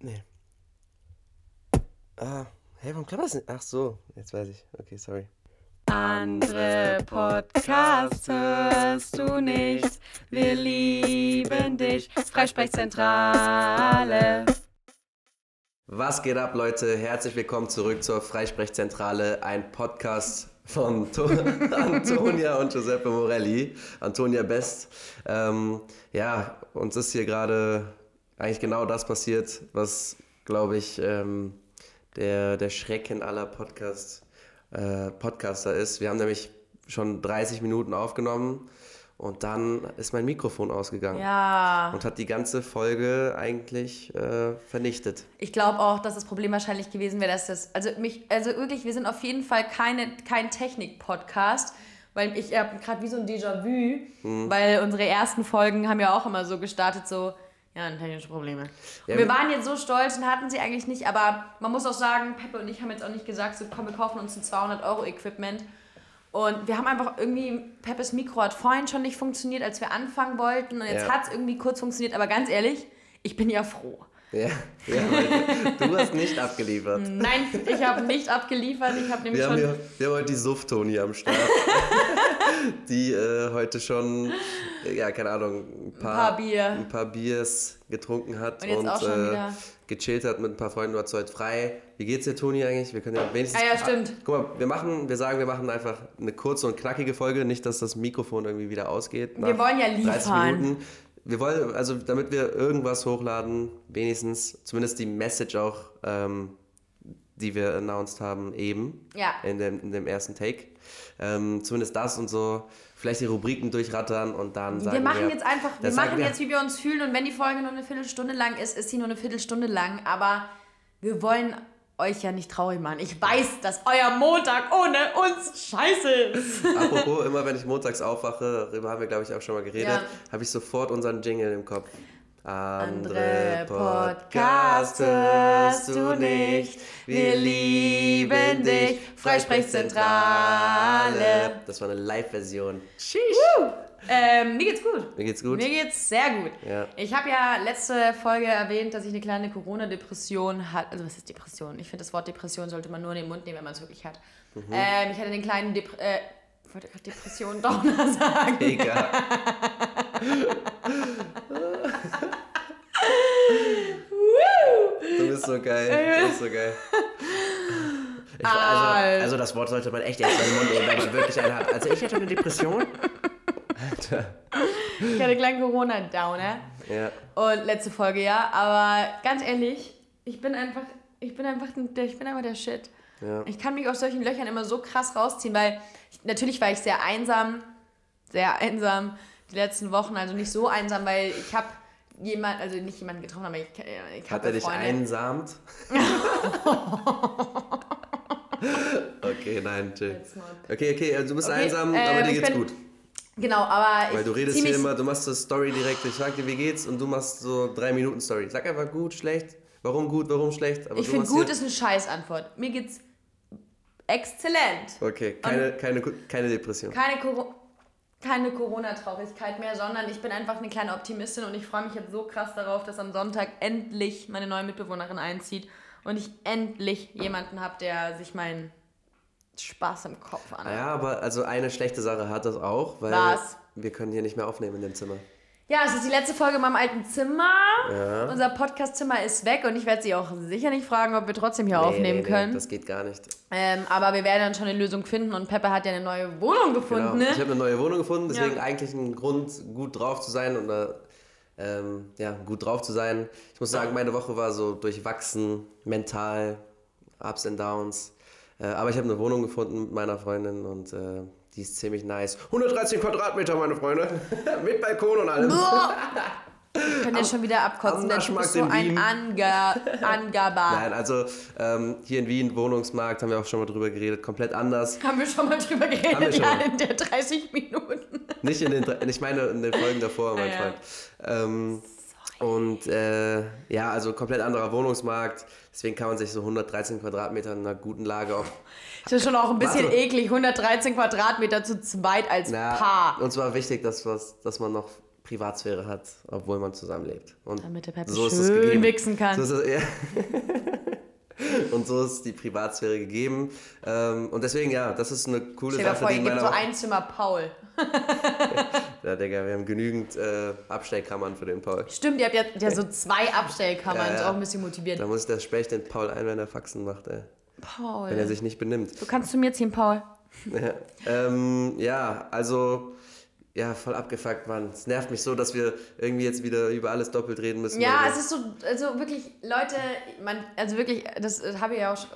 Nee. Ah, hey, warum klappt das nicht? Ach so, jetzt weiß ich. Okay, sorry. Andere Podcasts hörst du nicht. Wir lieben dich. Freisprechzentrale. Was geht ab, Leute? Herzlich willkommen zurück zur Freisprechzentrale, ein Podcast von to Antonia und Giuseppe Morelli. Antonia Best. Ähm, ja, uns ist hier gerade eigentlich genau das passiert, was, glaube ich, ähm, der, der Schrecken aller Podcast, äh, Podcaster ist. Wir haben nämlich schon 30 Minuten aufgenommen und dann ist mein Mikrofon ausgegangen. Ja. Und hat die ganze Folge eigentlich äh, vernichtet. Ich glaube auch, dass das Problem wahrscheinlich gewesen wäre, dass das. Also mich, also wirklich, wir sind auf jeden Fall keine, kein Technik-Podcast. Weil ich habe gerade wie so ein Déjà-vu, Mhm. weil unsere ersten Folgen haben ja auch immer so gestartet, so, ja, technische Probleme. Ja, wir wir- waren jetzt so stolz und hatten sie eigentlich nicht, aber man muss auch sagen, Peppe und ich haben jetzt auch nicht gesagt, so komm, wir kaufen uns ein 200-Euro-Equipment. Und wir haben einfach irgendwie, Peppes Mikro hat vorhin schon nicht funktioniert, als wir anfangen wollten. Und jetzt Ja. hat es irgendwie kurz funktioniert, aber ganz ehrlich, ich bin ja froh. Ja, ja du hast nicht abgeliefert. Nein, ich habe nicht abgeliefert. Ich habe nämlich Wir haben, schon. hier, wir haben heute die Suff-Toni am Start, die äh, heute schon, äh, ja, keine Ahnung, ein paar, paar Bier. ein paar Biers getrunken hat Und schon äh, wieder. gechillt hat mit ein paar Freunden. Du hast heute frei. Wie geht's dir, Toni, eigentlich? Wir können ja wenigstens. Ah ja, stimmt. guck mal, wir machen, wir sagen, wir machen einfach eine kurze und knackige Folge, nicht, dass das Mikrofon irgendwie wieder ausgeht. Wir wollen ja 30 liefern. Minuten. Wir wollen, also damit wir irgendwas hochladen, wenigstens zumindest die Message auch, ähm, die wir announced haben, eben Ja. in, dem, in dem ersten Take. Ähm, zumindest das und so. Vielleicht die Rubriken durchrattern und dann sagen Wir machen wir, jetzt einfach, wir machen jetzt, wie wir uns fühlen. Und wenn die Folge nur eine Viertelstunde lang ist, ist sie nur eine Viertelstunde lang. Aber wir wollen euch ja nicht traurig machen. Ich weiß, dass euer Montag ohne uns scheiße ist. Apropos, immer wenn ich montags aufwache, darüber haben wir, glaube ich, auch schon mal geredet, Ja. habe ich sofort unseren Jingle im Kopf. Andere Podcast hörst du nicht. Wir lieben dich. Freisprechzentrale. Das war eine Live-Version. Ähm, mir geht's gut. Mir geht's gut? Mir geht's sehr gut. Ja. Ich habe ja letzte Folge erwähnt, dass ich eine kleine Corona-Depression hatte. Also was ist Depression? Ich finde, das Wort Depression sollte man nur in den Mund nehmen, wenn man es wirklich hat. Mhm. Ähm, ich hatte einen kleinen Dep äh, ich wollte gerade Depression Downer sagen. Egal. du bist so geil. Du bist so geil. Ich, also, also das Wort sollte man echt erst in den Mund nehmen, wenn man wirklich einen hat. Also ich hatte eine Depression. Alter. Ich hatte einen kleinen Corona-Downer. Ja. Und letzte Folge, ja. Aber ganz ehrlich, ich bin einfach, ich bin einfach, der, ich bin einfach der Shit. Ja. Ich kann mich aus solchen Löchern immer so krass rausziehen, weil ich, natürlich war ich sehr einsam, sehr einsam die letzten Wochen, also nicht so einsam, weil ich habe jemand, also nicht jemanden getroffen, aber ich, ich Hat er dich Freunde. einsamt? okay, nein, chill. Okay, okay, also du bist Okay, einsam, ähm, aber dir geht's bin- gut. Genau, aber Weil du redest hier immer, du machst eine Story direkt. Ich sag dir, wie geht's? Und du machst so drei Minuten Story. Sag einfach gut, schlecht. Warum gut, warum schlecht? Aber Ich finde gut ist eine Scheißantwort. Mir geht's exzellent. Okay, keine, keine, keine Depression. Keine, Coro keine Corona-Traurigkeit mehr, sondern ich bin einfach eine kleine Optimistin und ich freue mich jetzt so krass darauf, dass am Sonntag endlich meine neue Mitbewohnerin einzieht und ich endlich jemanden habe, der sich meinen Spaß im Kopf an. Ja, aber also eine schlechte Sache hat das auch, weil Was? wir können hier nicht mehr aufnehmen in dem Zimmer. Ja, es ist die letzte Folge in meinem alten Zimmer. Ja. Unser Podcast-Zimmer ist weg und ich werde sie auch sicher nicht fragen, ob wir trotzdem hier aufnehmen Nee, nee, können. Das geht gar nicht. ähm, aber wir werden dann schon eine Lösung finden und Peppe hat ja eine neue Wohnung gefunden. Genau. Ich Ne? habe eine neue Wohnung gefunden, deswegen Ja. eigentlich ein Grund, gut drauf zu sein oder ähm, ja, gut drauf zu sein. Ich muss sagen, meine Woche war so durchwachsen, mental, Ups and Downs. Äh, aber ich habe eine Wohnung gefunden mit meiner Freundin und äh, die ist ziemlich nice. 113 Quadratmeter, meine Freunde. mit Balkon und allem. Ich kann ja schon wieder abkotzen. Naschmarkt ist so in ein. Anga Angaber. Nein, also ähm, hier in Wien, Wohnungsmarkt, haben wir auch schon mal drüber geredet, komplett anders. Haben wir schon mal drüber geredet, ja, in der 30 Minuten. Nicht in den, ich meine in den Folgen davor, mein Ja, ja. Freund. Ähm, und äh, ja, also komplett anderer Wohnungsmarkt. Deswegen kann man sich so 113 Quadratmeter in einer guten Lage auch. Das ist schon auch ein bisschen Warte. eklig. 113 Quadratmeter zu zweit als Na, Paar. uns war wichtig, dass, was, dass man noch Privatsphäre hat, obwohl man zusammenlebt. Und Damit der Peppe so schön wichsen kann. So es, ja. Und so ist die Privatsphäre gegeben. Ähm, und deswegen, ja, das ist eine coole Stell dir Sache, vor, ihr gibt so ein Zimmer Paul. Ja, Digga, wir haben genügend äh, Abstellkammern für den Paul. Stimmt, ihr habt ja, ja so zwei Abstellkammern, Ja, ist ja. auch ein bisschen motiviert. Da muss der Specht den Paul ein, wenn er Faxen macht, ey. Paul. Wenn er sich nicht benimmt. du kannst zu mir ziehen, Paul. Ja, ähm, ja also, ja, voll abgefuckt, Mann. Es nervt mich so, dass wir irgendwie jetzt wieder über alles doppelt reden müssen. Ja, es ist so, also wirklich, Leute, man, also wirklich, das äh, habe ich ja auch schon,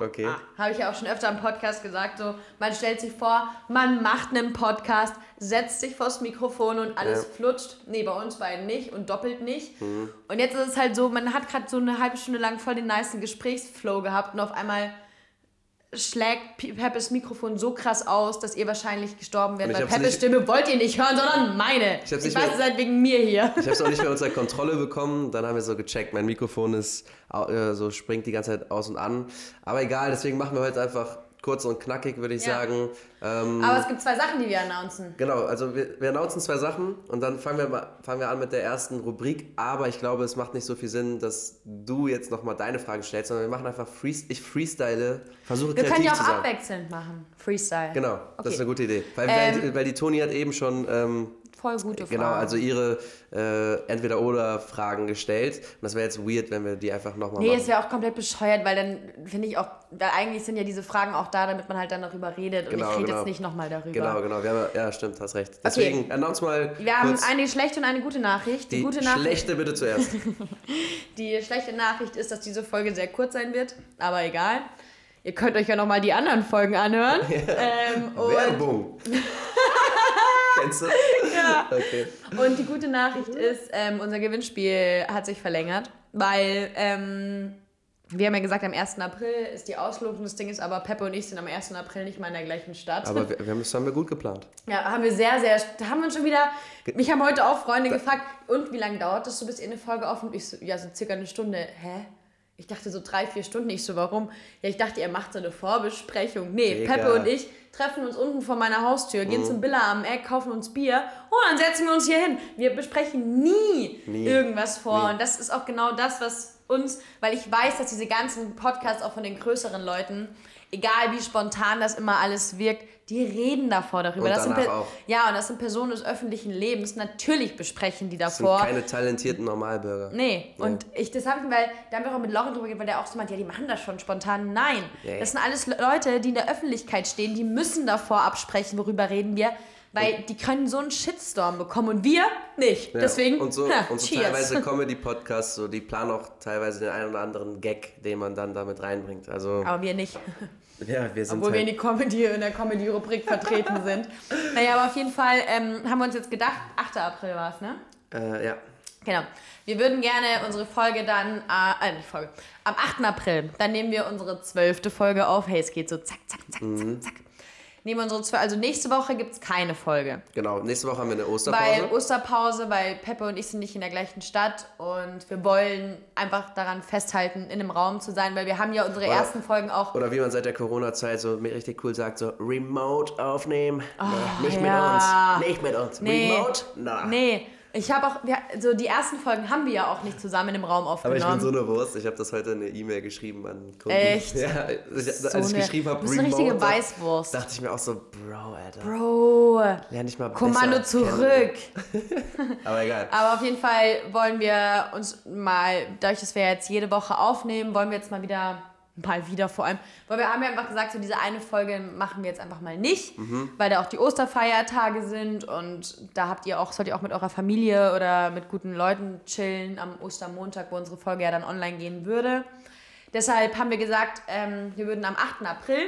Okay. habe ich ja auch schon öfter im Podcast gesagt, so, man stellt sich vor, man macht einen Podcast, setzt sich vors Mikrofon und alles Ja. flutscht. Nee, bei uns beiden nicht und doppelt nicht. Mhm. Und jetzt ist es halt so, man hat gerade so eine halbe Stunde lang voll den nicen Gesprächsflow gehabt und auf einmal schlägt Pe- Peppes Mikrofon so krass aus, dass ihr wahrscheinlich gestorben werdet, weil Peppes Stimme wollt ihr nicht hören, sondern meine. Ich Ich, weiß, mehr- ihr seid wegen mir hier. Ich habe es auch nicht mehr unter Kontrolle bekommen. Dann haben wir so gecheckt, mein Mikrofon ist äh, so springt die ganze Zeit aus und an. Aber egal, deswegen machen wir heute einfach kurz und knackig, würde ich Ja. sagen. Ähm, Aber es gibt zwei Sachen, die wir announcen. genau, also wir, wir announcen zwei Sachen und dann fangen wir, mal, fangen wir an mit der ersten Rubrik. Aber ich glaube, es macht nicht so viel Sinn, dass du jetzt nochmal deine Fragen stellst, sondern wir machen einfach Freestyle. Ich freestyle, versuche Wir kreativ können ja zu auch sein. abwechselnd machen. Freestyle. Genau, das ist Okay. eine gute Idee. Weil, Ähm, weil, weil die Toni hat eben schon ähm, Voll gute Frage. Genau, also ihre äh, Entweder-Oder-Fragen gestellt. Und das wäre jetzt weird, wenn wir die einfach nochmal Nee, es machen. wäre auch komplett bescheuert, weil dann finde ich auch, weil eigentlich sind ja diese Fragen auch da, damit man halt dann darüber redet. Genau, und ich rede genau. jetzt nicht nochmal darüber. Genau, genau. Haben, ja, stimmt, hast recht. Deswegen, announce mal Wir haben eine schlechte und eine gute Nachricht. Die, die gute Nachricht, schlechte bitte zuerst. die schlechte Nachricht ist, dass diese Folge sehr kurz sein wird, aber egal. Ihr könnt euch ja nochmal die anderen Folgen anhören. Ähm, und, Werbung. Kennst du? Ja. Okay. Und die gute Nachricht ist, ähm, unser Gewinnspiel hat sich verlängert, weil ähm, wir haben ja gesagt, am 1. April ist die Auslosung. Das Ding ist aber, Peppe und ich sind am 1. April nicht mal in der gleichen Stadt. Aber wir, wir haben, das haben wir gut geplant. ja, haben wir sehr, sehr, da haben wir uns schon wieder, mich haben heute auch Freunde gefragt, und wie lange dauert das so, bis ihr eine Folge aufnimmt? Ich so, ja, so circa eine Stunde. Hä? Ich dachte so drei, vier Stunden. Ich so, warum? Ja, ich dachte, ihr macht so eine Vorbesprechung. Nee, Digga. Peppe und ich treffen uns unten vor meiner Haustür, gehen zum Billa am Eck, kaufen uns Bier und dann setzen wir uns hier hin. Wir besprechen nie, Nie. irgendwas vor. Nie. Und das ist auch genau das, was uns, weil ich weiß, dass diese ganzen Podcasts auch von den größeren Leuten, egal wie spontan das immer alles wirkt, die reden davor darüber. Und das sind auch. Ja, und das sind Personen des öffentlichen Lebens. Natürlich besprechen die Das sind davor. keine talentierten Normalbürger. Nee, und ich, das habe ich, weil, da haben wir auch mit Lauren drüber geredet, weil der auch so meint, ja, die machen das schon spontan. Nein, Nee. das sind alles Le- Leute, die in der Öffentlichkeit stehen, die müssen davor absprechen, worüber reden wir, weil die können so einen Shitstorm bekommen und wir nicht. Ja, Deswegen, und so, ha, und so teilweise Comedy-Podcasts, so, die planen auch teilweise den einen oder anderen Gag, den man dann damit reinbringt. Also, Aber wir nicht, ja, wir sind obwohl wir in, halt, die Comedy, in der Comedy-Rubrik vertreten sind. Naja, aber auf jeden Fall ähm, haben wir uns jetzt gedacht, 8. April war es, ne? äh, ja, Genau. Wir würden gerne unsere Folge dann, äh, äh, nicht Folge, am 8. April, dann nehmen wir unsere zwölfte Folge auf. Hey, es geht so zack, zack, zack, Mhm. zack, zack. Nehmen wir unsere zwölf, also nächste Woche gibt es keine Folge. genau. Nächste Woche haben wir eine Weil Osterpause. Osterpause, weil Peppe und ich sind nicht in der gleichen Stadt und wir wollen einfach daran festhalten, in einem Raum zu sein, weil wir haben ja unsere Oder- ersten Folgen auch Oder wie man seit der Corona-Zeit so richtig cool sagt, so Remote aufnehmen. nee, nicht ja. mit uns. Nicht mit uns. Nee. Remote? Na. Nee, ich habe auch, wir, so die ersten Folgen haben wir ja auch nicht zusammen dem Raum Aber aufgenommen. ich bin so eine Wurst. Ich habe das heute in eine E-Mail geschrieben an Kunden. Echt? Ja, ich, So als ich eine- geschrieben habe, eine richtige Weißwurst. dachte ich mir auch so, Bro, Alter. Bro, Lern dich mal Kommando zurück. Aber egal. Aber auf jeden Fall wollen wir uns mal, dadurch, dass wir jetzt jede Woche aufnehmen, wollen wir jetzt mal wieder, mal wieder vor allem, weil wir haben ja einfach gesagt, so diese eine Folge machen wir jetzt einfach mal nicht, Mhm. weil da auch die Osterfeiertage sind und da habt ihr auch, sollt ihr auch mit eurer Familie oder mit guten Leuten chillen am Ostermontag, wo unsere Folge ja dann online gehen würde. Deshalb haben wir gesagt, ähm, wir würden am 8. April,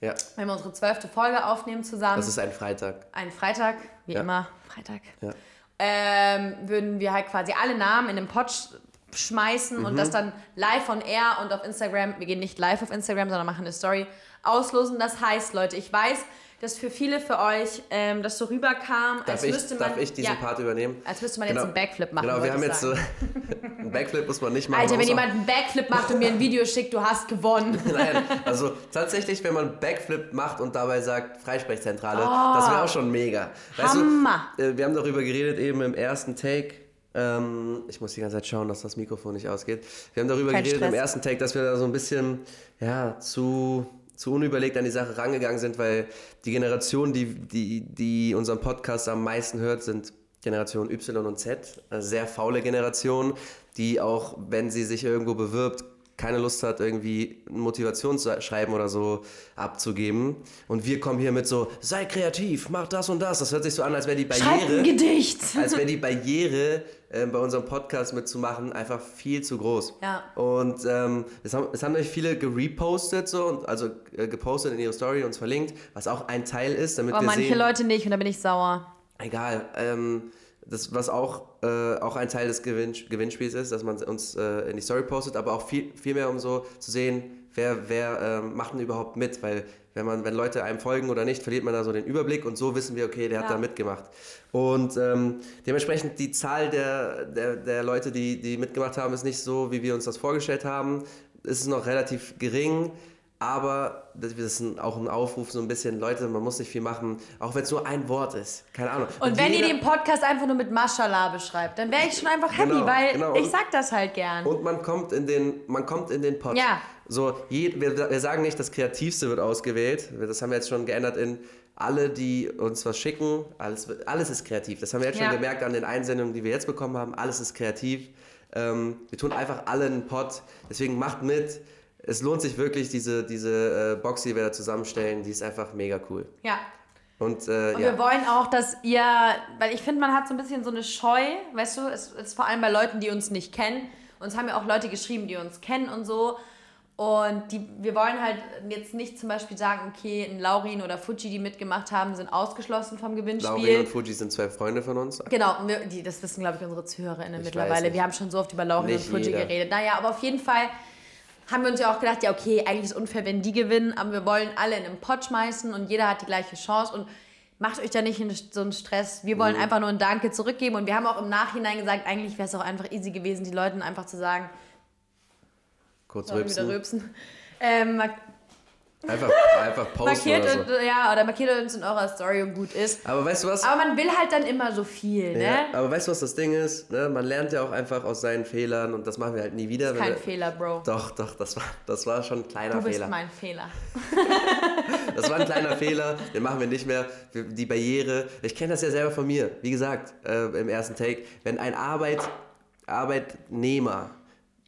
Ja, wenn wir unsere zwölfte Folge aufnehmen zusammen, das ist ein Freitag. einen Freitag, wie Ja. immer, Freitag, Ja. ähm, würden wir halt quasi alle Namen in den Pot sch- schmeißen und das dann live on air und auf Instagram, wir gehen nicht live auf Instagram, sondern machen eine Story, auslosen. Das heißt, Leute, ich weiß, dass für viele für euch ähm, das so rüberkam, Darf, als ich, müsste man. darf ich diesen ja, Part übernehmen? Als müsste man Genau. jetzt einen Backflip machen. Genau, wir haben jetzt so. einen Backflip muss man nicht machen. Alter, wenn jemand einen Backflip macht und mir ein Video schickt, du hast gewonnen. Nein, also tatsächlich, wenn man Backflip macht und dabei sagt Freisprechzentrale, das wäre auch schon mega. Weißt Oh. Hammer. Du, äh, wir haben darüber geredet eben im ersten Take. Ähm, ich muss die ganze Zeit schauen, dass das Mikrofon nicht ausgeht. Wir haben darüber Kein geredet im Stress. ersten Take, dass wir da so ein bisschen ja, zu, zu unüberlegt an die Sache rangegangen sind, weil die Generation, die, die, die unseren Podcast am meisten hört, sind Generation Y und Z. Eine sehr faule Generation, die auch, wenn sie sich irgendwo bewirbt, keine Lust hat, irgendwie ein Motivationsschreiben oder so abzugeben. Und wir kommen hier mit so, sei kreativ, mach das und das. Das hört sich so an, als wäre die Schreib ein Barriere, Gedicht. als wäre die Barriere, äh, bei unserem Podcast mitzumachen, einfach viel zu groß. Ja. Und ähm, es, haben, es haben nämlich viele gerepostet, so, und also äh, gepostet in ihre Story, uns verlinkt, was auch ein Teil ist, damit Aber wir manche sehen, Leute nicht und da bin ich sauer. Egal. Ähm, das, was auch, äh, auch ein Teil des Gewinn, Gewinnspiels ist, dass man uns äh, in die Story postet, aber auch viel, viel mehr, um so zu sehen, wer, wer ähm, macht denn überhaupt mit, weil wenn, man, wenn Leute einem folgen oder nicht, verliert man da so den Überblick und so wissen wir, okay, der hat Ja. da mitgemacht. Und ähm, dementsprechend die Zahl der, der, der Leute, die, die mitgemacht haben, ist nicht so, wie wir uns das vorgestellt haben. Es ist noch relativ gering, aber das ist auch ein Aufruf, so ein bisschen, Leute, man muss nicht viel machen, auch wenn es nur ein Wort ist. Keine Ahnung. Und wenn jeder- ihr den Podcast einfach nur mit Mashallah beschreibt, dann wäre ich schon einfach happy, Genau, weil genau. ich Und- sag das halt gern. Und man kommt in den, man kommt in den Pod. Ja. So, je, wir, wir sagen nicht, das Kreativste wird ausgewählt. Das haben wir jetzt schon geändert in alle, die uns was schicken. Alles, alles ist kreativ. Das haben wir jetzt schon Ja. gemerkt an den Einsendungen, die wir jetzt bekommen haben. Alles ist kreativ. Ähm, wir tun einfach alle einen Pod. Deswegen macht mit. Es lohnt sich wirklich, diese, diese äh, Box, die wir da zusammenstellen. Die ist einfach mega cool. ja. Und, äh, Und ja. wir wollen auch, dass ihr, weil ich finde, man hat so ein bisschen so eine Scheu, weißt du, es ist vor allem bei Leuten, die uns nicht kennen. Uns haben ja auch Leute geschrieben, die uns kennen und so. Und die, wir wollen halt jetzt nicht zum Beispiel sagen, okay, ein Laurin oder Fuji, die mitgemacht haben, sind ausgeschlossen vom Gewinnspiel. Laurin und Fuji sind zwei Freunde von uns. Genau, und wir, die, das wissen, glaube ich, unsere ZuhörerInnen Ich mittlerweile. Wir haben schon so oft über Lauren und Nicht Fuji jeder. geredet. Naja, aber auf jeden Fall haben wir uns ja auch gedacht, ja, okay, eigentlich ist es unfair, wenn die gewinnen, aber wir wollen alle in einen Pott schmeißen und jeder hat die gleiche Chance und macht euch da nicht in so einen Stress. Wir wollen einfach nur ein Danke zurückgeben und wir haben auch im Nachhinein gesagt, eigentlich wäre es auch einfach easy gewesen, die Leuten einfach zu sagen, Kurz rülpsen. rübsen. Ähm, Einfach, einfach posten markiert, oder so. und, ja, oder markiert uns in eurer Story und gut ist. Aber weißt du was? Aber man will halt dann immer so viel, ne? Ja, aber weißt du, was das Ding ist? Ne? Man lernt ja auch einfach aus seinen Fehlern und das machen wir halt nie wieder. Kein wir, Fehler, Bro. Doch, doch, das war, das war schon ein kleiner Du bist Fehler. mein Fehler. Das war ein kleiner Fehler, den machen wir nicht mehr. Die Barriere, ich kenne das ja selber von mir. Wie gesagt, äh, im ersten Take, wenn ein Arbeit, Arbeitnehmer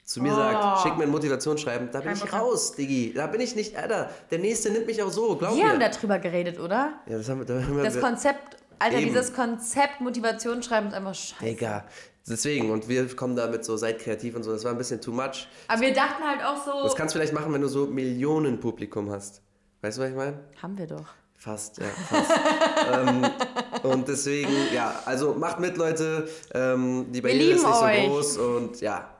zu mir Oh. sagt, schick mir ein Motivationsschreiben, da bin Kein ich Bock. raus, Diggi. Da bin ich nicht, Alter. Der Nächste nimmt mich auch so, glaub Wir mir. haben darüber geredet, oder? ja, das haben wir, da haben wir Das Konzept, Alter, Eben. dieses Konzept Motivationsschreiben ist einfach scheiße. Digga. Deswegen, und wir kommen damit so, seid kreativ und so, das war ein bisschen too much. Aber wir dachten halt auch so. Das kannst du vielleicht machen, wenn du so Millionen Publikum hast. Weißt du, was ich meine? haben wir doch. Fast, ja, fast. ähm, und deswegen, ja, also macht mit, Leute. Ähm, die lieben ist nicht euch. so groß und ja.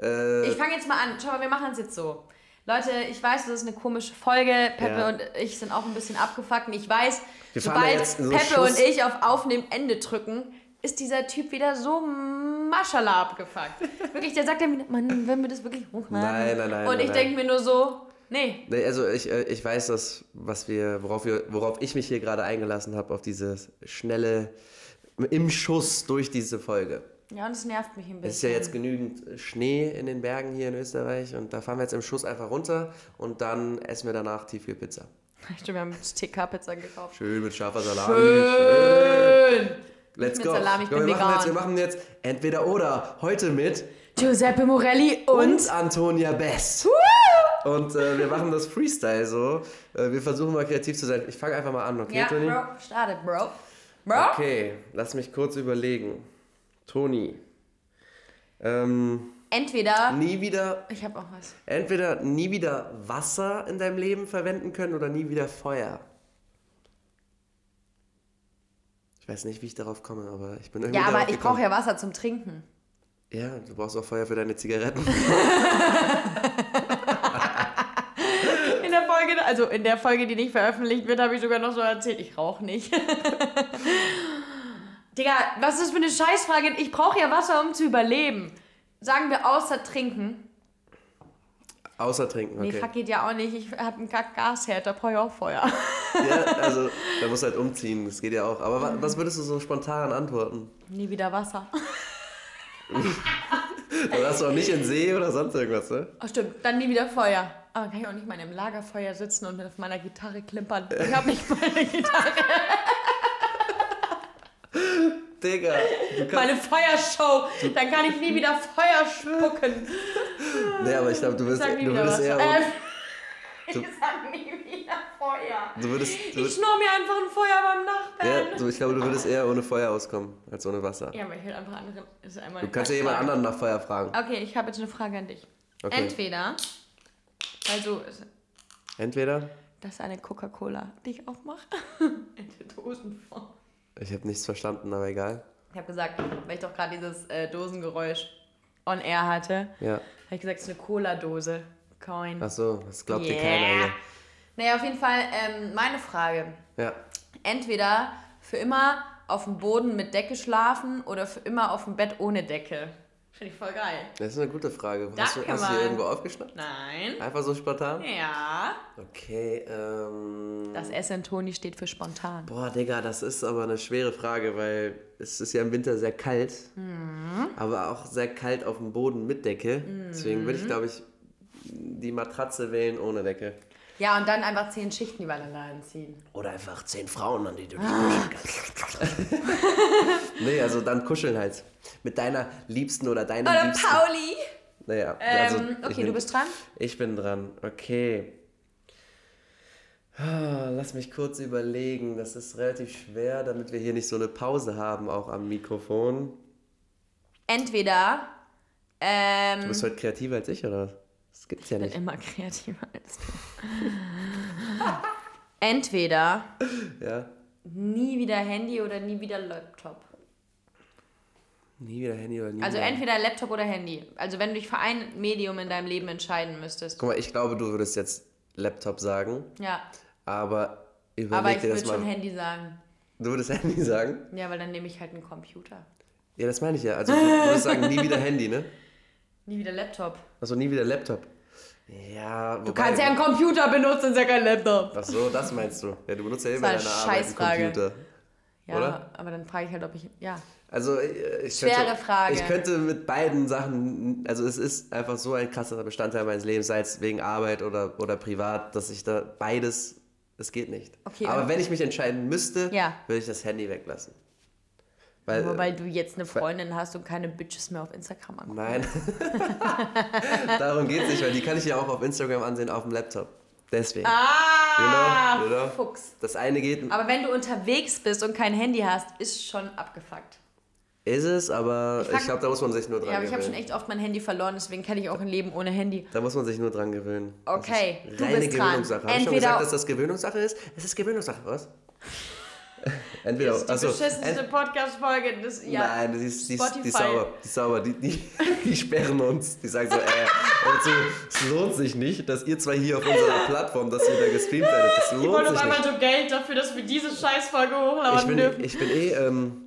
Äh, Ich fange jetzt mal an. Schau mal, wir machen es jetzt so. Leute, ich weiß, das ist eine komische Folge. Peppe Ja. und ich sind auch ein bisschen abgefuckt. Und ich weiß, Wir sobald so Peppe Schuss- und ich auf Aufnehmen Ende drücken, ist dieser Typ wieder so maschala abgefuckt. Wirklich, der sagt dann wieder, Mann, wenn wir das wirklich hochladen. Nein, nein, nein, Und ich denke mir nur so, nee, nee, also ich, äh, ich weiß, dass, was wir, worauf, wir, worauf ich mich hier gerade eingelassen habe, auf dieses schnelle, im Schuss durch diese Folge. Ja, und es nervt mich ein bisschen. Es ist ja jetzt genügend Schnee in den Bergen hier in Österreich und da fahren wir jetzt im Schuss einfach runter und dann essen wir danach Tiefkühlpizza. Stimmt, wir haben TK-Pizza gekauft. Schön mit scharfer Salami. Schön. Let's Mit go. Salami, ich Komm, bin wir, machen jetzt, wir machen jetzt entweder oder. Heute mit Giuseppe Morelli und... und Antonia Best. Und äh, wir machen das Freestyle so. Äh, wir versuchen mal kreativ zu sein. Ich fange einfach mal an, okay, Ja, Toni? Bro, startet, Bro. Bro? Okay, lass mich kurz überlegen. Toni. Ähm, Entweder... nie wieder, Ich habe auch was. entweder nie wieder Wasser in deinem Leben verwenden können oder nie wieder Feuer. Ich weiß nicht, wie ich darauf komme, aber ich bin irgendwie Ja, aber ich brauche ja Wasser zum Trinken. Ja, du brauchst auch Feuer für deine Zigaretten. In der Folge, also in der Folge, die nicht veröffentlicht wird, habe ich sogar noch so erzählt, ich rauche nicht. Digga, was ist das für eine Scheißfrage? Ich brauche ja Wasser, um zu überleben. Sagen wir außer trinken. Außer trinken, okay. Nee, fuck geht ja auch nicht. Ich habe einen Gasherd, da brauche ich auch Feuer. Ja, also da musst du halt umziehen, das geht ja auch. Aber wa was würdest du so spontan antworten? Nie wieder Wasser. Dann hast du auch nicht in See oder sonst irgendwas, ne? Ach stimmt, dann nie wieder Feuer. Aber kann ich auch nicht mal in einem Lagerfeuer sitzen und mit auf meiner Gitarre klimpern. Ich habe nicht meine Gitarre. Digga. Meine Feuershow. Dann kann ich nie wieder Feuer spucken. nee, aber ich glaube, du, wirst- du würdest eher... Ähm, ich sag nie wieder Feuer. Du würdest, du Ich schnurr mir einfach ein Feuer beim Nachbarn. ja, du, ich glaube, du würdest eher ohne Feuer auskommen, als ohne Wasser. Ja, aber ich will einfach andere. Ist einmal Du kannst ja jemand anderen nach Feuer fragen. Okay, ich habe jetzt eine Frage an dich. Okay. Entweder, also, Entweder, das ist eine Coca-Cola, die ich aufmache. In der Dosenform. Ich habe nichts verstanden, aber egal. Ich habe gesagt, weil ich doch gerade dieses äh, Dosengeräusch on air hatte, Ja. habe ich gesagt, es ist eine Cola-Dose. Coin. Ach so, das glaubt dir Yeah. keiner hier. Naja, auf jeden Fall ähm, meine Frage. Ja. Entweder für immer auf dem Boden mit Decke schlafen oder für immer auf dem Bett ohne Decke. Finde ich voll geil. Das ist eine gute Frage. Hast du, hast du die irgendwo aufgeschnappt? Nein. Einfach so spontan? Ja. Okay, ähm. Das S in Toni steht für spontan. Boah, Digga, das ist aber eine schwere Frage, weil es ist ja im Winter sehr kalt, Mhm. aber auch sehr kalt auf dem Boden mit Decke. Deswegen würde ich, glaube ich, die Matratze wählen ohne Decke. Ja, und dann einfach zehn Schichten übereinander anziehen. Oder einfach zehn Frauen, an die du dich kuscheln kannst. nee, also dann kuscheln halt. Mit deiner Liebsten oder deinem Oder Liebsten. Pauli. Naja, Ähm, also okay, ich bin, du bist dran. Ich bin dran, okay. Ah, Lass mich kurz überlegen. Das ist relativ schwer, damit wir hier nicht so eine Pause haben, auch am Mikrofon. Entweder Du ähm, bist heute kreativer als ich, oder? Das gibt's ja bin nicht. immer kreativer als du. Entweder Ja? nie wieder Handy oder nie wieder Laptop. Nie wieder Handy oder nie Also wieder. entweder Laptop oder Handy. Also wenn du dich für ein Medium in deinem Leben entscheiden müsstest. Guck mal, ich glaube, du würdest jetzt Laptop sagen, Ja, aber überleg aber ich dir das würde schon Handy sagen. Du würdest Handy sagen? Ja, weil dann nehme ich halt einen Computer. Ja, das meine ich ja. Also du würdest sagen, nie wieder Handy, ne? Nie wieder Laptop. Also nie wieder Laptop. Ja, Du kannst ja einen Computer benutzen, ist ja kein Laptop. Ach so, das meinst du. Ja, du benutzt ja immer deine eine Arbeit einen Scheißfrage. Computer. Ja, Oder? aber dann frage ich halt, ob ich. Ja. Also äh, ich Schwere könnte, Frage. Ich könnte mit beiden Sachen, also es ist einfach so ein krasser Bestandteil meines Lebens, sei es wegen Arbeit oder, oder privat, dass ich da beides, es geht nicht. Okay, Aber aber- wenn ich mich entscheiden müsste, Ja. würde ich das Handy weglassen. Weil, Nur weil du jetzt eine Freundin hast und keine Bitches mehr auf Instagram anguckst. Nein. Darum geht es nicht, weil die kann ich ja auch auf Instagram ansehen, auf dem Laptop. Deswegen. Ah, Genau, genau. Fuchs. Das eine geht, Aber wenn du unterwegs bist und kein Handy hast, ist schon abgefuckt. ist es, aber Ich ich, glaube, da muss man sich nur dran Ja, aber ich habe schon gewöhnen. echt oft mein Handy verloren, deswegen kann ich auch ein Leben ohne Handy. Da muss man sich nur dran gewöhnen. Das Okay, du reine bist. Gewöhnungssache. Habe ich schon gesagt, dass das Gewöhnungssache ist? Es ist Gewöhnungssache, was? Entweder, Das ist die achso, beschissenste Podcast-Folge des Nein, die ist, die, die sauber. Die sauber. Die, die, die sperren uns. Die sagen so, äh, zu, es lohnt sich nicht, dass ihr zwei hier auf unserer Plattform, dass ihr da gestreamt werdet. Das Ich lohnt wollte sich auf einmal nicht. so Geld dafür, dass wir diese Scheißfolge Ich hochladen bin, dürfen. ich bin eh ähm,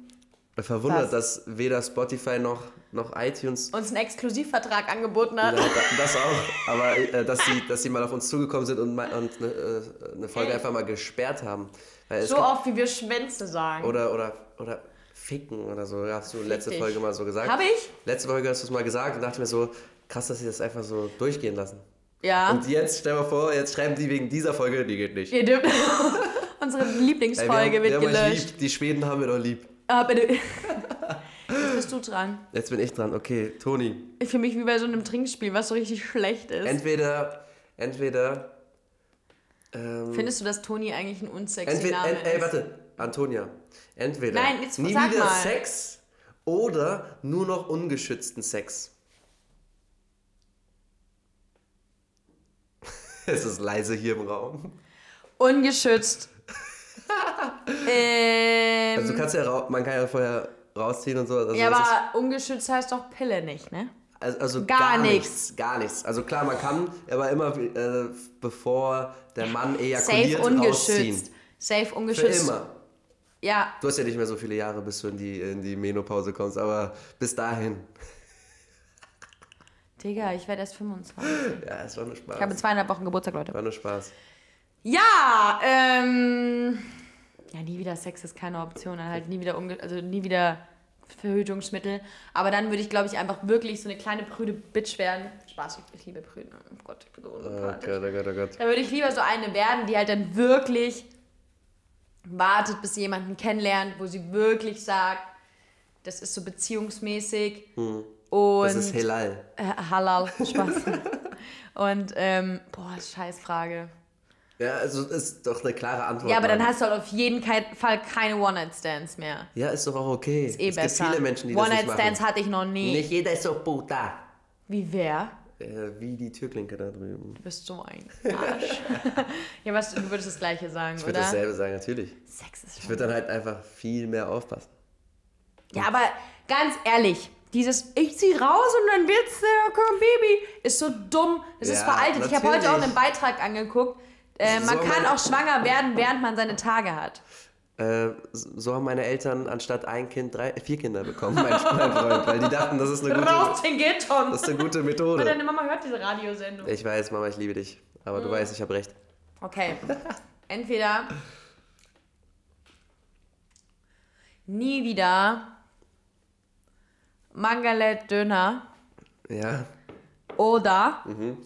verwundert, Was? dass weder Spotify noch, noch iTunes Uns einen Exklusivvertrag angeboten hat. Ja, da- das auch. Aber äh, dass, sie, dass sie mal auf uns zugekommen sind und, und eine, äh, eine Folge Ey. einfach mal gesperrt haben. So gibt- oft, wie wir Schwänze sagen. oder, oder, oder ficken oder so. Hast du letzte dich. Folge mal so gesagt? Hab ich? Letzte Folge hast du es mal gesagt und dachte mir so, krass, dass sie das einfach so durchgehen lassen. Ja. Und jetzt, stell mal vor, jetzt schreiben die wegen dieser Folge, die geht nicht. Unsere Ey, wir Lieblingsfolge haben, wir wird euch gelöscht. lieb. Die Schweden haben wir doch lieb. Ah, bitte. Jetzt bist du dran. Jetzt bin ich dran. Okay, Toni. Ich fühle mich wie bei so einem Trinkspiel, was so richtig schlecht ist. Entweder, entweder, ähm, Findest du, dass Toni eigentlich ein unsexy entweder, Name ent, ey, warte, Antonia. Entweder Nein, jetzt nie wieder mal. Sex oder nur noch ungeschützten Sex. es ist leise hier im Raum. Ungeschützt. ähm, Also du kannst ja, man kann ja vorher rausziehen und so. Also ja, aber ungeschützt heißt doch Pille nicht, ne? Also, also Gar gar, nichts. Gar nichts. Also klar, man kann, aber immer äh, bevor der Mann Safe ejakuliert, ungeschützt. rausziehen. Safe Für ungeschützt. immer. Ja, Du hast ja nicht mehr so viele Jahre, bis du in die, in die Menopause kommst, aber bis dahin. Digga, ich werde erst 25. Ja, es war nur Spaß. Ich habe in zweieinhalb Wochen Geburtstag, Leute. war nur Spaß. Ja, ähm. Ja, nie wieder Sex ist keine Option. Dann halt nie wieder, also nie wieder Verhütungsmittel. Aber dann würde ich, glaube ich, einfach wirklich so eine kleine prüde Bitch werden. Spaß, ich, ich liebe Prüden. Oh Gott, ich bin so Oh unsympathisch. Gott, oh Gott, oh Gott. Da würde ich lieber so eine werden, die halt dann wirklich wartet, bis sie jemanden kennenlernt, wo sie wirklich sagt, das ist so beziehungsmäßig. Und Hm. Das ist Helal. äh, Halal, Spaß. Und, ähm, boah, Scheißfrage. Ja, also ist doch eine klare Antwort. Ja, aber dann hast du halt auf jeden Fall keine One-Night-Stands mehr. Ja, ist doch auch okay. Ist eh es besser. gibt viele Menschen, die das nicht One-Night-Stands hatte ich noch nie. Nicht jeder ist so puta. Wie wer? Äh, wie die Türklinke da drüben. Du bist so ein Arsch. ja, was, du würdest das Gleiche sagen, Ich würde oder? dasselbe sagen, natürlich. Sex ist Ich schon... würde dann halt einfach viel mehr aufpassen. Ja, aber ganz ehrlich, dieses ich zieh raus und dann wird's der komm, Baby ist so dumm. Ist Ja, veraltet. Ich habe heute auch natürlich. einen Beitrag angeguckt. Äh, man So kann auch schwanger werden, während man seine Tage hat. Äh, so haben meine Eltern anstatt ein Kind drei, vier Kinder bekommen, mein, mein Freund, weil die dachten, das ist eine gute, Raus den Gittern! das ist eine gute Methode. deine Mama hört diese Radiosendung. Ich weiß, Mama, ich liebe dich. Aber Mhm. du weißt, ich habe recht. Okay. Entweder nie wieder Mangalet Döner Ja, oder Mhm.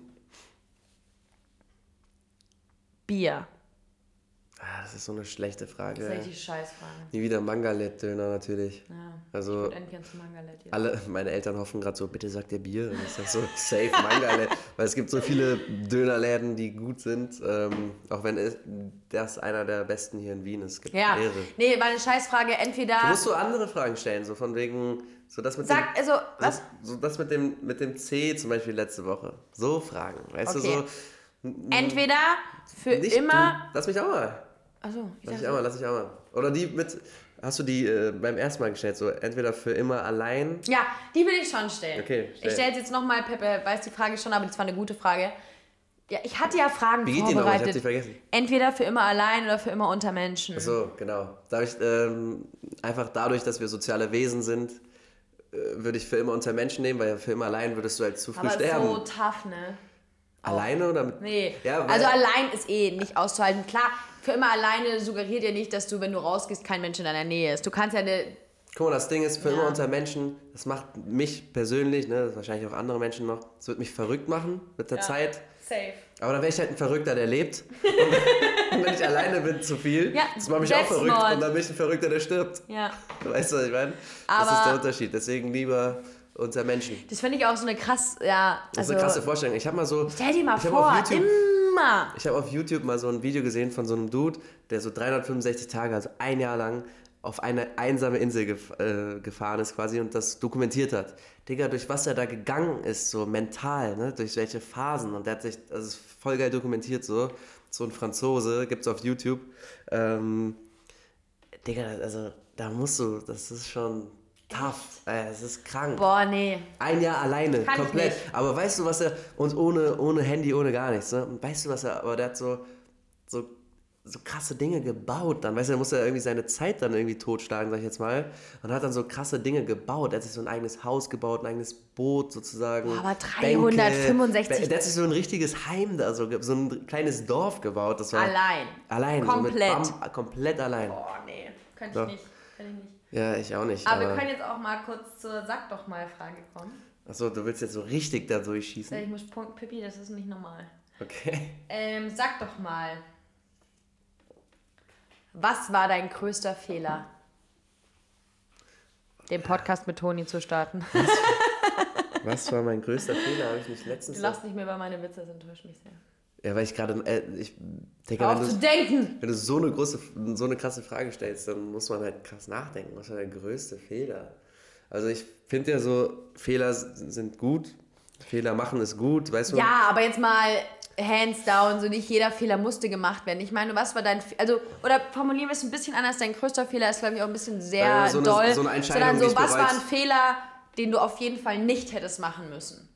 Bier. ah, das ist so eine schlechte Frage. Das ist echt die Scheißfrage. Nie wieder Mangalet-Döner natürlich. Ja. Also alle, meine Eltern hoffen gerade so, bitte sagt der Bier. Und ich sag so, safe Mangalet. Weil es gibt so viele Dönerläden, die gut sind. Ähm, auch wenn es, das einer der besten hier in Wien ist. Es gibt Ja. mehrere. Nee, war eine Scheißfrage. Entweder. Du musst so andere Fragen stellen, so von wegen, so das mit Sag, also, dem, was? So, so das mit dem, mit dem C zum Beispiel letzte Woche. So Fragen, weißt Okay. du, so. Entweder für Nicht immer. Du, lass mich auch mal. Achso, ich Lass mich auch mal, lass mich auch mal. Oder die mit, hast du die äh, beim ersten Mal gestellt, so entweder für immer allein. Ja, die will ich schon stellen. Okay, stell. Ich stelle jetzt nochmal, Peppe weiß die Frage schon, aber das war eine gute Frage. Ja, ich hatte ja Fragen Wie geht die nochmal? Ich hab vorbereitet. die vergessen. Entweder für immer allein oder für immer unter Menschen. So, genau. Da hab ich, ähm, einfach dadurch, dass wir soziale Wesen sind, äh, würde ich für immer unter Menschen nehmen, weil für immer allein würdest du halt zu früh aber sterben. so tough, ne? Alleine oder mit. Nee. Ja, also allein ist eh nicht auszuhalten. Klar, für immer alleine suggeriert ja nicht, dass du, wenn du rausgehst, kein Mensch in deiner Nähe ist. Du kannst ja eine. Guck mal, das Ding ist, für Ja. immer unter Menschen, das macht mich persönlich, ne, wahrscheinlich auch andere Menschen noch, das wird mich verrückt machen mit der Zeit. Safe. Aber dann wäre ich halt ein Verrückter, der lebt. Und, und wenn ich alleine bin, zu viel, Ja, das macht mich auch verrückt. Und dann bin ich ein Verrückter, der stirbt. Ja. Weißt du, was ich meine? Das ist der Unterschied. Deswegen lieber unter Menschen. Das finde ich auch so eine krass. Ja, Das also. ist eine krasse Vorstellung. Ich habe mal so. Stell dir mal vor, YouTube, immer. ich habe auf YouTube mal so ein Video gesehen von so einem Dude, der so 365 Tage, also ein Jahr lang, auf eine einsame Insel gef äh, gefahren ist quasi und das dokumentiert hat. Digga, durch was er da gegangen ist, so mental, ne? durch welche Phasen. Und der hat sich, das ist voll geil dokumentiert so. So ein Franzose, gibt's auf YouTube. Ähm, Digga, also da musst du, das ist schon tough. Äh, Es ist krank. Boah, nee. Ein Jahr alleine, Kann komplett. Aber weißt du, was er, und ohne, ohne Handy, ohne gar nichts, ne? Und weißt du, was er, aber der hat so, so, so krasse Dinge gebaut dann. Weißt du, er musste irgendwie seine Zeit dann irgendwie totschlagen, sag ich jetzt mal. Und hat dann so krasse Dinge gebaut. Er hat sich so ein eigenes Haus gebaut, ein eigenes Boot sozusagen. Boah, aber Bänke. 365 Der hat sich so ein richtiges Heim da, so, so ein kleines Dorf gebaut. Das war Allein. Allein. Komplett. So Bam, komplett allein. Boah, nee. Könnte ich nicht. Kann ich nicht. Ja, ich auch nicht. Aber wir Aber, können jetzt auch mal kurz zur Sag doch mal Frage kommen. achso, du willst jetzt so richtig da durchschießen? Ich muss Punkt, Pippi, das ist nicht normal. Okay. Ähm, sag doch mal. Was war dein größter Fehler? Den Podcast mit Toni zu starten. Was war mein größter Fehler? Habe ich nicht Du letztens. lachst nicht mehr über meine Witze, das enttäuscht mich sehr. Ja, weil ich gerade. Äh, ich denke, wenn du, denken! wenn du so eine große, so eine krasse Frage stellst, dann muss man halt krass nachdenken. Was war der größte Fehler? Also ich finde ja so, Fehler sind gut. Fehler machen ist gut, weißt du? Ja, aber jetzt mal hands down, so nicht jeder Fehler musste gemacht werden. Ich meine, was war dein, Fe- also, oder formulieren wir es ein bisschen anders, dein größter Fehler ist, glaube ich, auch ein bisschen sehr Äh, so eine- doll. so eine Entscheidung, sondern so, was war ein Fehler, den du auf jeden Fall nicht hättest machen müssen?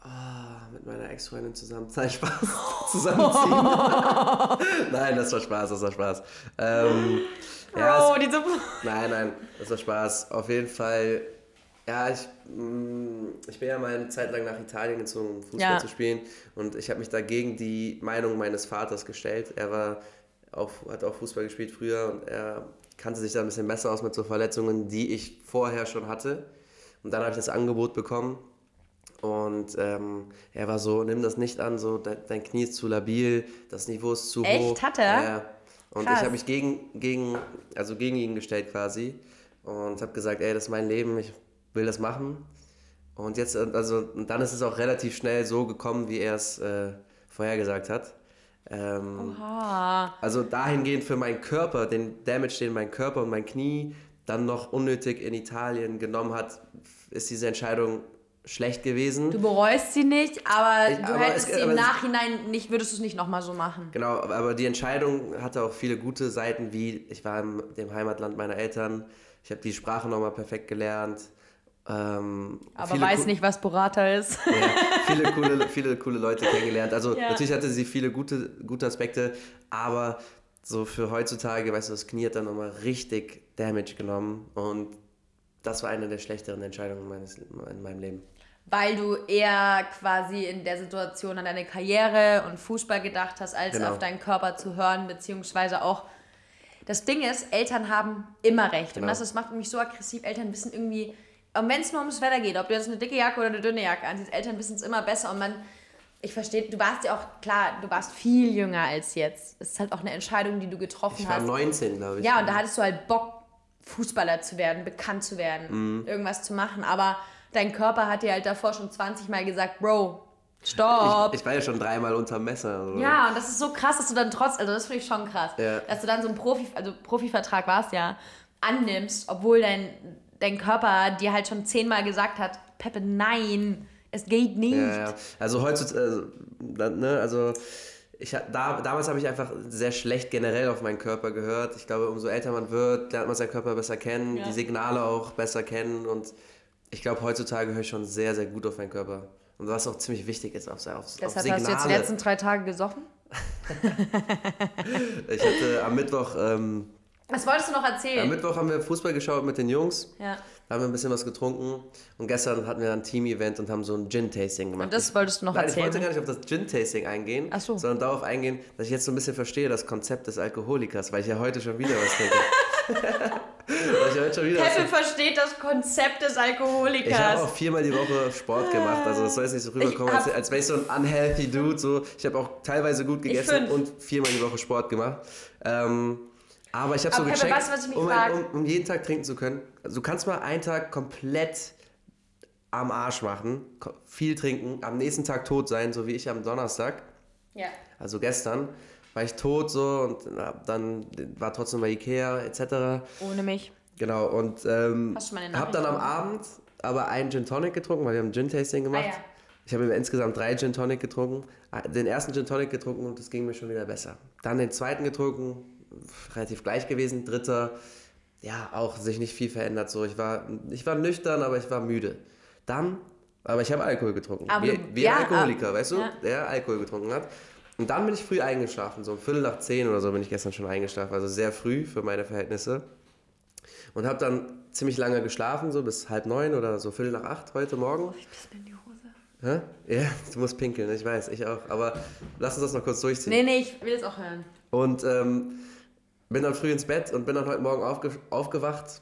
Ah, mit meiner Ex-Freundin zusammen. Nein, Spaß. Zusammenziehen. nein, das war Spaß, das war Spaß. Ähm, ja, Bro, es, diese. nein, nein, das war Spaß. Auf jeden Fall. Ja, ich, mh, ich bin ja mal eine Zeit lang nach Italien gezogen, um Fußball Ja. zu spielen. Und ich habe mich da gegen die Meinung meines Vaters gestellt. Er war auch, hat auch Fußball gespielt früher und er kannte sich da ein bisschen besser aus mit so Verletzungen, die ich vorher schon hatte. Und dann habe ich das Angebot bekommen. Und ähm, er war so, nimm das nicht an, so dein, dein Knie ist zu labil, das Niveau ist zu Echt? hoch. Hat er? Ja. Und Krass. ich habe mich gegen, gegen, also gegen ihn gestellt quasi und habe gesagt, ey, das ist mein Leben, ich will das machen. Und jetzt, äh, also und dann ist es auch relativ schnell so gekommen, wie er es äh, vorhergesagt hat. Ähm, Ah, also dahingehend für meinen Körper, den Damage, den mein Körper und mein Knie dann noch unnötig in Italien genommen hat, ist diese Entscheidung schlecht gewesen. du bereust sie nicht, aber Ich- du aber hättest es- sie im Nachhinein nicht, würdest du es nicht nochmal so machen. Genau, aber die Entscheidung hatte auch viele gute Seiten, wie ich war im dem Heimatland meiner Eltern, ich habe die Sprache nochmal perfekt gelernt. Ähm, Aber weiß nicht, was Burrata ist. Ja, viele, coole, viele coole Leute kennengelernt. Also Ja. natürlich hatte sie viele gute, gute Aspekte, aber so für heutzutage, weißt du, das Knie hat dann nochmal richtig Damage genommen und das war eine der schlechteren Entscheidungen meines, in meinem Leben. Weil du eher quasi in der Situation an deine Karriere und Fußball gedacht hast, als Genau. auf deinen Körper zu hören, beziehungsweise auch. Das Ding ist, Eltern haben immer recht. Und Genau. das, das macht mich so aggressiv. Eltern wissen irgendwie, und wenn es nur ums Wetter geht, ob du jetzt eine dicke Jacke oder eine dünne Jacke anziehst, Eltern wissen es immer besser. Und man, ich verstehe, du warst ja auch, klar, du warst viel jünger als jetzt. Es ist halt auch eine Entscheidung, die du getroffen Ich war hast. 19, glaube ich. Ja, und da hattest du halt Bock, Fußballer zu werden, bekannt zu werden, Mhm. irgendwas zu machen. Aber dein Körper hat dir halt davor schon 20 Mal gesagt, Bro, stopp. Ich, ich war ja schon dreimal unter Messer. Also. ja, und das ist so krass, dass du dann trotz, also das finde ich schon krass, Ja. dass du dann so einen Profi, also Profivertrag warst ja, annimmst, obwohl dein, dein Körper dir halt schon zehnmal gesagt hat, Peppe, nein, es geht nicht. Ja, ja. Also heutzutage, also, da- ne, also ich, da, damals habe ich einfach sehr schlecht generell auf meinen Körper gehört. Ich glaube, umso älter man wird, lernt man seinen Körper besser kennen, Ja. die Signale auch besser kennen und ich glaube, heutzutage höre ich schon sehr, sehr gut auf meinen Körper. Und was auch ziemlich wichtig ist, auf, auf, auf Deshalb Signale. hast du jetzt die letzten drei Tage gesoffen? ich hatte am Mittwoch, ähm, Was wolltest du noch am erzählen? Mittwoch haben wir Fußball geschaut mit den Jungs. Ja. Da haben wir ein bisschen was getrunken und gestern hatten wir ein Team-Event und haben so ein Gin-Tasting gemacht. Und das wolltest du noch Nein, ich erzählen? wollte gar nicht auf das Gin-Tasting eingehen, Ach so. sondern darauf eingehen, dass ich jetzt so ein bisschen verstehe das Konzept des Alkoholikers, weil ich ja heute schon wieder was trinke. schon wieder was Peppe versteht das Konzept des Ich habe Alkoholikers. auch viermal die Woche Sport gemacht, also das soll jetzt nicht so rüberkommen, als, als wäre ich so ein unhealthy Dude. So. Ich habe auch teilweise gut gegessen und viermal die Woche Sport gemacht. Ähm, aber ich habe so Peppe, gecheckt, was mich um, um, um jeden Tag trinken zu können. Also du kannst mal einen Tag komplett am Arsch machen, viel trinken, am nächsten Tag tot sein, so wie ich am Donnerstag. Ja. Also gestern war ich tot so und dann war trotzdem bei Ikea etc. Ohne mich. Genau, und ähm, Hast du meine hab dann am Abend aber einen Gin Tonic getrunken, weil wir haben ein Gin-Tasting gemacht. Ah, ja. Ich habe insgesamt drei Gin Tonic getrunken. Den ersten Gin Tonic getrunken und es ging mir schon wieder besser. Dann den zweiten getrunken, relativ gleich gewesen. Dritter, ja, auch sich nicht viel verändert. So, ich war, ich war nüchtern, aber ich war müde. Dann, aber ich habe Alkohol getrunken. Aber wie wie ja, ein Alkoholiker, ah, weißt du, ja. der Alkohol getrunken hat. Und dann bin ich früh eingeschlafen, so um Viertel nach zehn oder so bin ich gestern schon eingeschlafen. Also sehr früh für meine Verhältnisse. Und habe dann ziemlich lange geschlafen, so bis halb neun oder so Viertel nach acht heute Morgen. Ich bin in die Hose. Hä? Ja, du musst pinkeln, ich weiß, ich auch. Aber lass uns das noch kurz durchziehen. Nee, nee, ich will es auch hören. Und ähm, bin dann früh ins Bett und bin dann heute Morgen aufge aufgewacht.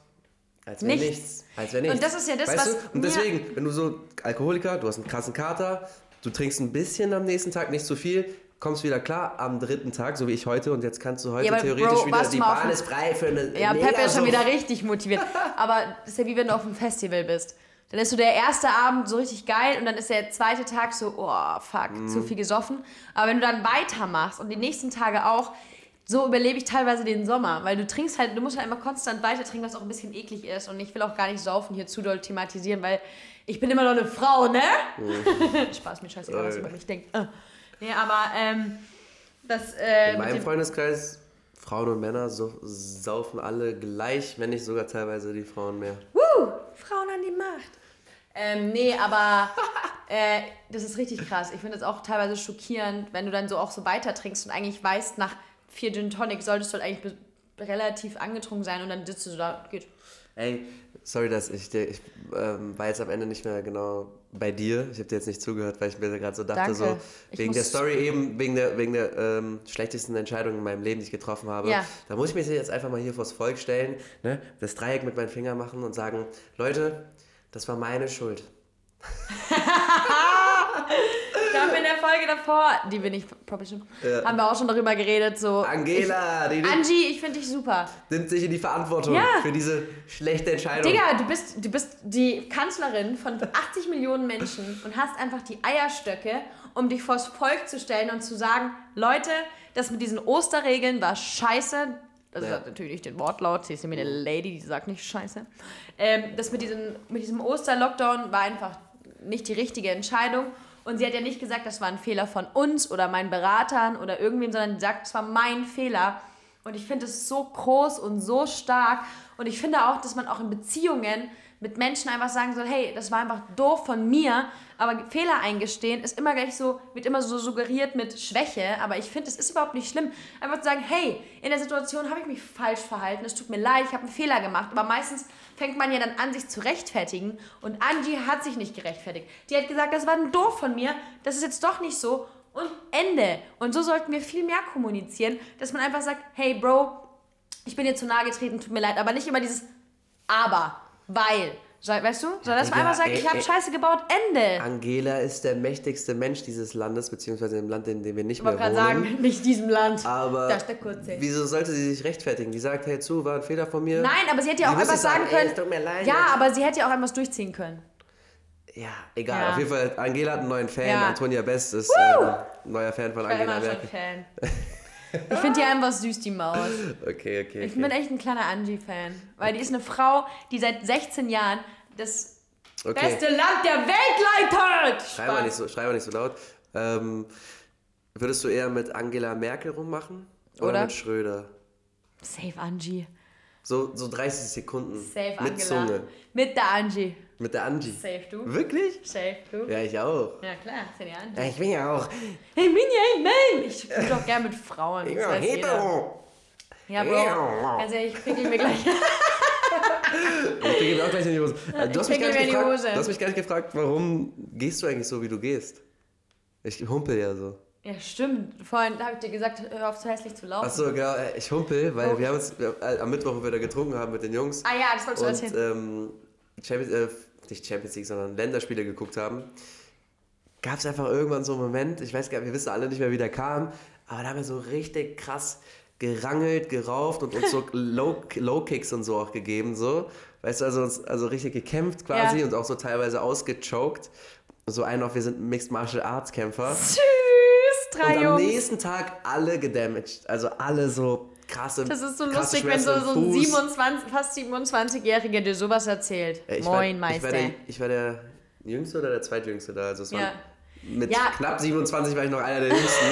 Als wäre Nichts. nichts. Als wäre nichts. Und das ist ja das, weißt was Du? Und deswegen, wenn du so Alkoholiker, du hast einen krassen Kater, du trinkst ein bisschen am nächsten Tag, nicht zu viel, kommst wieder klar am dritten Tag, so wie ich heute. Und jetzt kannst du heute Ja, theoretisch Bro, wieder, die Bahn ist frei für eine Ja, mega Peppe ist schon wieder richtig motiviert. Aber das ist ja wie wenn du auf einem Festival bist. Dann ist so der erste Abend so richtig geil und dann ist der zweite Tag so, oh fuck, Mhm. zu viel gesoffen. Aber wenn du dann weitermachst und die nächsten Tage auch, so überlebe ich teilweise den Sommer, weil du trinkst halt, du musst halt immer konstant weiter trinken, was auch ein bisschen eklig ist. Und ich will auch gar nicht saufen hier zu doll thematisieren, weil ich bin immer noch eine Frau, ne? Spaß, mir scheißegal, was Mhm. Äh. über mich denkt. Nee, aber ähm, das äh, In meinem Freundeskreis, Frauen und Männer so, saufen alle gleich, wenn nicht sogar teilweise die Frauen mehr. Frauen an die Macht. Ähm, nee, aber äh, das ist richtig krass. Ich finde das auch teilweise schockierend, wenn du dann so auch so weiter trinkst und eigentlich weißt, nach vier Gin Tonic solltest du halt eigentlich relativ angetrunken sein und dann sitzt du so da, geht. Ey, sorry, dass ich dir, ich ähm, war jetzt am Ende nicht mehr genau bei dir. Ich habe dir jetzt nicht zugehört, weil ich mir gerade so dachte, Danke. so wegen der Story eben, wegen der, wegen der ähm, schlechtesten Entscheidung in meinem Leben, die ich getroffen habe. Ja. Da muss ich mich jetzt einfach mal hier vors Volk stellen, ne? das Dreieck mit meinen Fingern machen und sagen, Leute, das war meine Schuld. Da haben wir in der Folge davor, die wir nicht publishen, haben wir auch schon darüber geredet, so. Angela, die Ich, nimmt, Angie, ich finde dich super. nimmt sich in die Verantwortung Ja. für diese schlechte Entscheidung. Digga, du bist, du bist die Kanzlerin von 80 Millionen Menschen und hast einfach die Eierstöcke, um dich vors Volk zu stellen und zu sagen, Leute, das mit diesen Osterregeln war scheiße. Das Ja. natürlich nicht den Wortlaut, sie ist nämlich eine Lady, die sagt nicht scheiße. Ähm, das mit, diesen, mit diesem Oster-Lockdown war einfach nicht die richtige Entscheidung. Und sie hat ja nicht gesagt, das war ein Fehler von uns oder meinen Beratern oder irgendwem, sondern sie sagt, es war mein Fehler. Und ich finde es so groß und so stark. Und ich finde auch, dass man auch in Beziehungen mit Menschen einfach sagen soll, hey, das war einfach doof von mir. Aber Fehler eingestehen ist immer gleich so, wird immer so suggeriert mit Schwäche. Aber ich finde, es ist überhaupt nicht schlimm. Einfach zu sagen, hey, in der Situation habe ich mich falsch verhalten. Es tut mir leid, ich habe einen Fehler gemacht. Aber meistens fängt man ja dann an, sich zu rechtfertigen. Und Angie hat sich nicht gerechtfertigt. Die hat gesagt, das war doof von mir. Das ist jetzt doch nicht so. Und Ende. Und so sollten wir viel mehr kommunizieren, dass man einfach sagt, hey Bro, ich bin dir zu nahe getreten, tut mir leid. Aber nicht immer dieses Aber, weil. Weißt du? Dass man Digga, einfach sagt, ey, ich habe ey. Scheiße gebaut, Ende. Angela ist der mächtigste Mensch dieses Landes, beziehungsweise im Land, in dem wir nicht Ich mehr wollte wohnen. gerade sagen, nicht diesem Land. Aber Das ist der kurze. wieso sollte sie sich rechtfertigen? Die sagt, hey zu, war ein Fehler von mir. Nein, aber sie hätte ja auch einfach sagen, sagen ey, können. es tut mir leid, ja, Leute. aber sie hätte ja auch einfach durchziehen können. Ja, egal. Ja. Auf jeden Fall, Angela hat einen neuen Fan. Ja. Antonia Best ist ähm, neuer Fan von Ich Angela Merkel. Fan. Ich finde die einfach süß, die Maus. Okay, okay. Ich bin okay. echt ein kleiner Angie-Fan. Weil die ist eine Frau, die seit 16 Jahren das okay. beste Land der Welt leitet. Schrei mal nicht so, schrei mal nicht so laut. Ähm, würdest du eher mit Angela Merkel rummachen? Oder, Oder? mit Schröder? Safe Angie. So, so 30 Sekunden. Safe mit Angela. Zunge. Mit der Angie. Mit der Angie. Safe du. Wirklich? Safe du. Ja, ich auch. Ja klar, ist ja die Angie. Ja, ich bin ja auch. Hey Minja, nein! Ich bin doch gern mit Frauen. Ich Das bin hetero. Ja, Bro. Ja. Ehrlich, ich pickel mir gleich. Ich bin auch gleich in die Hose. Du hast, mich gar mir gefragt, Hose. du hast mich gar nicht gefragt, warum gehst du eigentlich so, wie du gehst? Ich humpel ja so. Ja, stimmt. Vorhin habe ich dir gesagt, hör auf, so hässlich zu laufen. Achso, genau, äh, ich humpel, weil Oh. wir haben uns äh, am Mittwoch, wo wir da getrunken haben mit den Jungs Ah ja, das wolltest du erzählen. ähm, Champions, äh, nicht Champions League, sondern Länderspiele geguckt haben, gab es einfach irgendwann so einen Moment, ich weiß gar nicht, wir wissen alle nicht mehr, wie der kam, aber da haben wir so richtig krass gerangelt, gerauft und uns so Low, Low Kicks und so auch gegeben, so. Weißt du, also, uns, also richtig gekämpft quasi Ja. und auch so teilweise ausgechoked. So ein auf, wir sind Mixed Martial Arts Kämpfer. Tschüss, Und drei am Jungs. nächsten Tag alle gedamaged. Also alle so krasse Das ist so lustig, wenn so, so ein Fuß. 27, fast 27-Jähriger dir sowas erzählt. Äh, ich Moin, war, Ich Meister. war, der, ich war der Jüngste oder der Zweitjüngste da. Also es Ja. mit Ja. knapp 27 war ich noch einer der Jüngsten.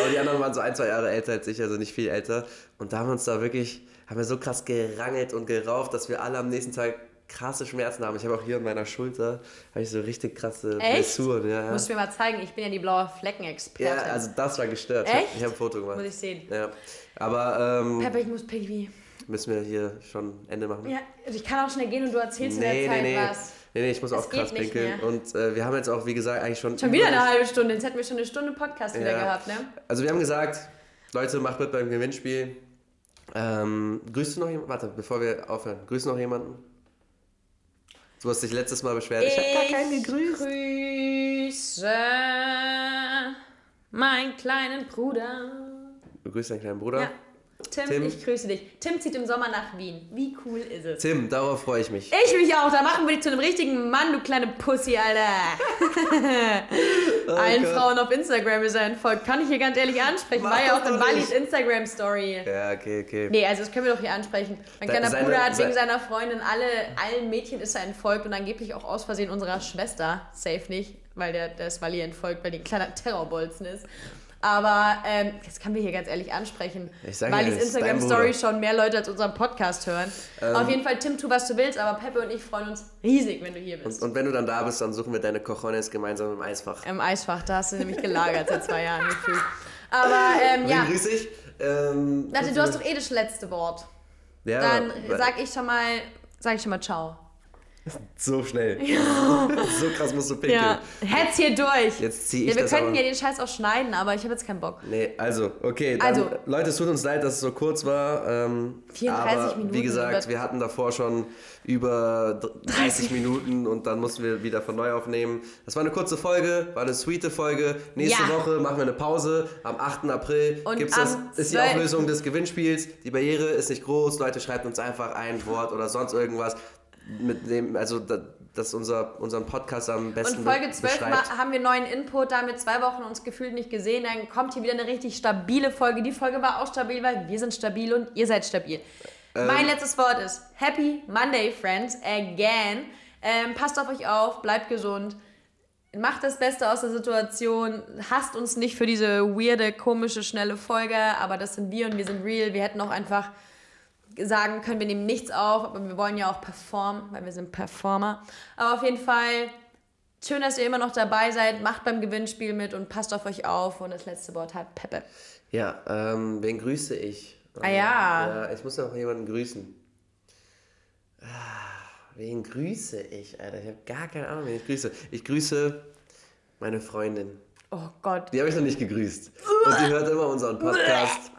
Aber die anderen waren so ein, zwei Jahre älter als ich, also nicht viel älter. Und da haben wir uns da wirklich, haben wir so krass gerangelt und gerauft, dass wir alle am nächsten Tag krasse Schmerzen haben. Ich habe auch hier an meiner Schulter, habe ich so richtig krasse Echt? Blessuren. Ja, ja. Musst du mir mal zeigen, ich bin ja die blaue Flecken-Expertin. ja, also das war gestört. Echt? Ich habe ein Foto gemacht. Muss ich sehen. Ja. Aber ähm, Pepper, ich muss Pipi. müssen wir hier schon Ende machen? Ja, also ich kann auch schnell gehen und du erzählst in Nee, der Zeit nee, nee. was. Nee, nee, ich muss Das auch krass pinkeln. Und äh, wir haben jetzt auch, wie gesagt, eigentlich schon. Schon wieder eine halbe Stunde. Jetzt hätten wir schon eine Stunde Podcast wieder Ja. gehabt, ne? Also, wir haben gesagt, Leute, macht mit beim Gewinnspiel. Ähm, grüßt du noch jemanden? Warte, bevor wir aufhören. Grüßt noch jemanden? Du hast dich letztes Mal beschwert. Ich, hab gar keinen gegrüßt. grüße meinen kleinen Bruder. Du grüßt deinen kleinen Bruder. Ja. Tim, Tim. ich grüße dich. Tim zieht im Sommer nach Wien. Wie cool ist es? Tim, darauf freue ich mich. Ich mich auch. Da machen wir dich zu einem richtigen Mann, du kleine Pussy, Alter. Allen Oh Gott. Frauen auf Instagram ist er entfolgt. Kann ich hier ganz ehrlich ansprechen. Mach War ja auch in Wallis. Instagram-Story. Ja, okay, okay. Nee, also das können wir doch hier ansprechen. Mein kleiner seine- Bruder hat wegen se- seiner Freundin alle, allen Mädchen ist er entfolgt und angeblich auch aus Versehen unserer Schwester. Safe nicht, weil der, der ist Walli entfolgt, weil die ein kleiner Terrorbolzen ist. Aber ähm, das können wir hier ganz ehrlich ansprechen. Ich weil ja, die Instagram-Story schon mehr Leute als unseren Podcast hören. Ähm. Auf jeden Fall, Tim, tu was du willst, aber Peppe und ich freuen uns riesig, wenn du hier bist. Und wenn du dann da bist, dann suchen wir deine Cojones gemeinsam im Eisfach. Im Eisfach, da hast du nämlich gelagert seit zwei Jahren gefühlt. Aber ähm, ja, grüß ich? Ähm, Nati, du hast doch eh das letzte Wort. ja, Dann sag ich schon mal, sag ich schon mal ciao. So schnell. so krass musst du pinkeln. Ja, hetz hier durch. Jetzt zieh ich ja, wir das könnten ja den Scheiß auch schneiden, aber ich habe jetzt keinen Bock. Nee, also, okay. Dann, Also. Leute, es tut uns leid, dass es so kurz war. Ähm, 34 aber Minuten Wie gesagt, wir hatten davor schon über 30 Minuten und dann mussten wir wieder von neu aufnehmen. Das war eine kurze Folge, war eine sweete Folge. Nächste Ja. Woche machen wir eine Pause. Am 8. April das, am ist die 12. Auflösung des Gewinnspiels. Die Barriere ist nicht groß. Leute, schreibt uns einfach ein Wort oder sonst irgendwas. Mit dem, also da- das unser, unseren Podcast am besten Und Folge be- 12 beschreibt. mal, haben wir neuen Input, da haben wir zwei Wochen uns gefühlt nicht gesehen. Dann kommt hier wieder eine richtig stabile Folge. Die Folge war auch stabil, weil wir sind stabil und ihr seid stabil. Ähm. mein letztes Wort ist Happy Monday, Friends, again. Ähm, passt auf euch auf, bleibt gesund. Macht das Beste aus der Situation. Hasst uns nicht für diese weirde, komische, schnelle Folge. Aber das sind wir und wir sind real. Wir hätten auch einfach sagen können, wir nehmen nichts auf, aber wir wollen ja auch performen, weil wir sind Performer. Aber auf jeden Fall schön, dass ihr immer noch dabei seid. Macht beim Gewinnspiel mit und passt auf euch auf. Und das letzte Wort hat Peppe. Ja, ähm, wen grüße ich? Ah ja. Ja, ich muss noch jemanden grüßen. Ah, wen grüße ich, Alter? Ich habe gar keine Ahnung, wen ich grüße. Ich grüße meine Freundin. Oh Gott. Die habe ich noch nicht gegrüßt. Und die hört immer unseren Podcast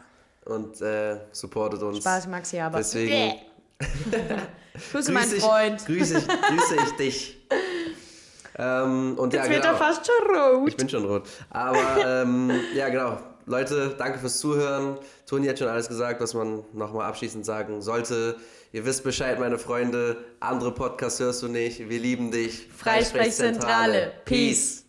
und äh, supportet uns. Spaß, Maxi, aber. Deswegen Grüße meinen Freund. grüße ich, grüße ich dich. Ähm, und ja, Jetzt wird genau. er fast schon rot. Ich bin schon rot. Aber ähm, ja, genau. Leute, danke fürs Zuhören. Toni hat schon alles gesagt, was man nochmal abschließend sagen sollte. Ihr wisst Bescheid, meine Freunde. Andere Podcasts hörst du nicht. Wir lieben dich. Freisprechzentrale. Peace.